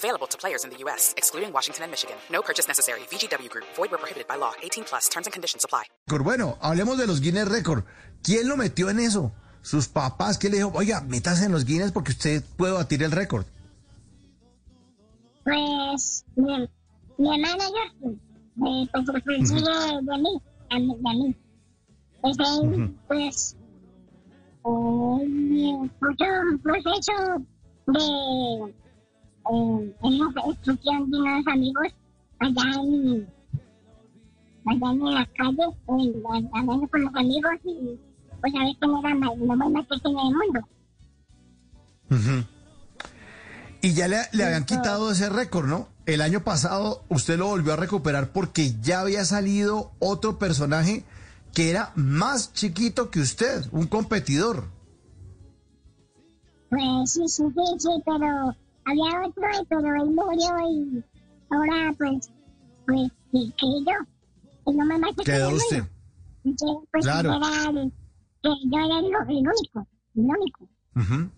Available to players in the U.S., excluding Washington and Michigan. No purchase necessary. VGW Group. Void where prohibited by law. 18 plus. Terms and conditions apply. Bueno, hablemos de los Guinness Record. ¿Quién lo metió en eso? Sus papás, ¿Quién le dijo? Oiga, métase en los Guinness porque usted puede batir el récord. Pues mi, mi hermana Justin, eh, pues lo consigue de mí, mí, de mí. Pues pues, eh, proceso de eh, de unos amigos allá en allá en la calle, en, hablando con los amigos y pues a ver quién era la más, más pequeña del mundo. Ujú. Y ya le, le habían quitado ese récord, ¿no? El año pasado usted lo volvió a recuperar porque ya había salido otro personaje que era más chiquito que usted, un competidor. Pues sí, sí, sí, sí, pero había otro, pero él murió y ahora pues, pues, quedé yo. El hombre más pequeño Quedó usted. Entonces, pues Claro. era el- que yo era el, el único, el único. Ujú.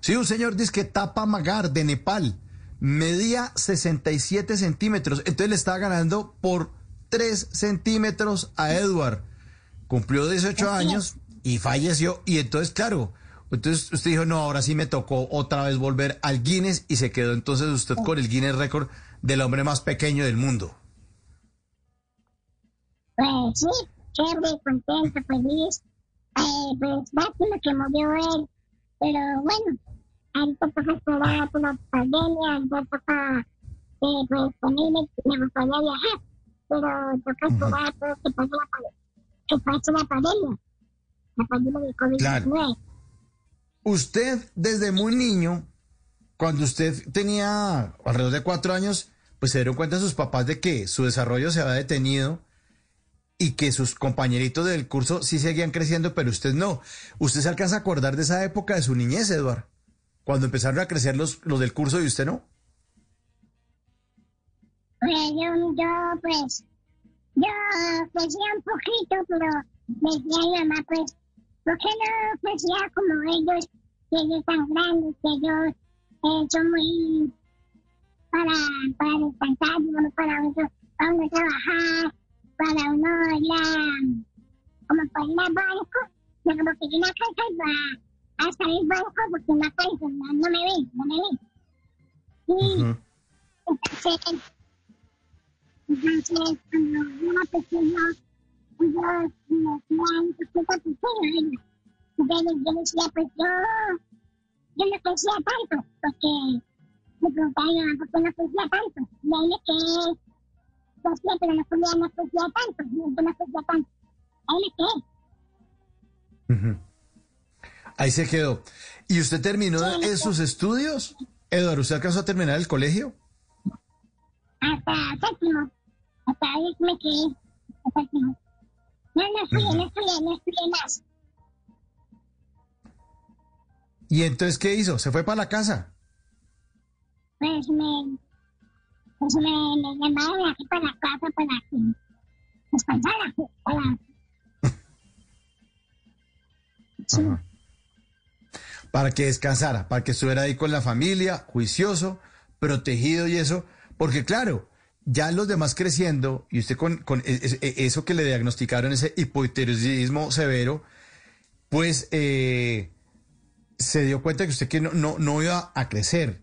Sí, un señor dice que Tapa Magar de Nepal medía 67 centímetros, entonces le estaba ganando por 3 centímetros a Edward. Cumplió 18 años y falleció. Y entonces, claro, entonces usted dijo, no, ahora sí me tocó otra vez volver al Guinness y se quedó entonces usted con el Guinness récord del hombre más pequeño del mundo. Pues sí, chévere, contento, feliz. Eh, pues lástima que murió él. Pero bueno, ahorita toca esperar por la pandemia, ahorita toca, eh, pues también me, me gustaría viajar. Pero toca esperar que pase la, pa- que pase la pandemia. La pandemia del COVID-19. Claro. Usted desde muy niño, cuando usted tenía alrededor de cuatro años, pues se dieron cuenta sus papás de que su desarrollo se había detenido y que sus compañeritos del curso sí seguían creciendo, pero usted no. ¿Usted se alcanza a acordar de esa época de su niñez, Eduard? Cuando empezaron a crecer los, los del curso y usted no. Pues yo, pues, yo crecía un poquito, pero decía mi mamá, pues, ¿por qué no crecía como ellos, que ellos tan grandes, que ellos eh, son muy para, para descansar, digamos, para uno, para uno trabajar, para uno ir a, como para ir al banco, yo como que yo no alcanzo a, a salir al banco porque no alcanzo, no, no me ven, no me ven. Y entonces, entonces, cuando yo era decían, ¿por qué tan pequeño? Entonces yo decía, pues yo, yo no crecía tanto, porque me preguntaban, "Ah, ¿por qué no crecía tanto? Y ahí me quedé, crecía, pero no podía, no crecía tanto, yo no crecía tanto. Ahí me quedé. Ahí se quedó. ¿Y usted terminó eh, sus estudios? Eduard, ¿usted alcanzó a terminar el colegio? hasta séptimo. Hasta ahí me quedé. Hasta séptimo. No, no estudié, no estudié, no estudié más. ¿Y entonces qué hizo? ¿Se fue para la casa? Pues me, pues me, me llamaron aquí para la casa para que descansara. Para, sí. Para que descansara, para que estuviera ahí con la familia, juicioso, protegido y eso. Porque claro, ya los demás creciendo, y usted con, con e- e- e- eso que le diagnosticaron, ese hipotiroidismo severo, pues eh, se dio cuenta que usted que no, no, no iba a crecer.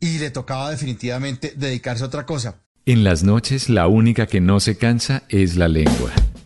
Y le tocaba definitivamente dedicarse a otra cosa. En las noches la única que no se cansa es la lengua.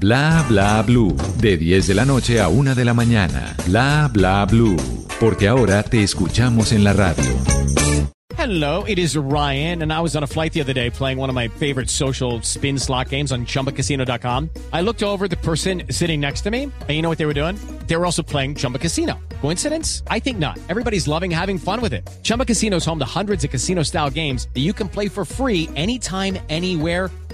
Bla bla blue. De 10 de la noche a 1 de la mañana. Bla bla blue. Porque ahora te escuchamos en la radio. Hello, it is Ryan, and I was on a flight the other day playing one of my favorite social spin slot games on chumbacasino.com. I looked over the person sitting next to me, and you know what they were doing? They were also playing Chumba Casino. Coincidence? I think not. Everybody's loving having fun with it. Chumba Casino is home to hundreds of casino style games that you can play for free anytime, anywhere,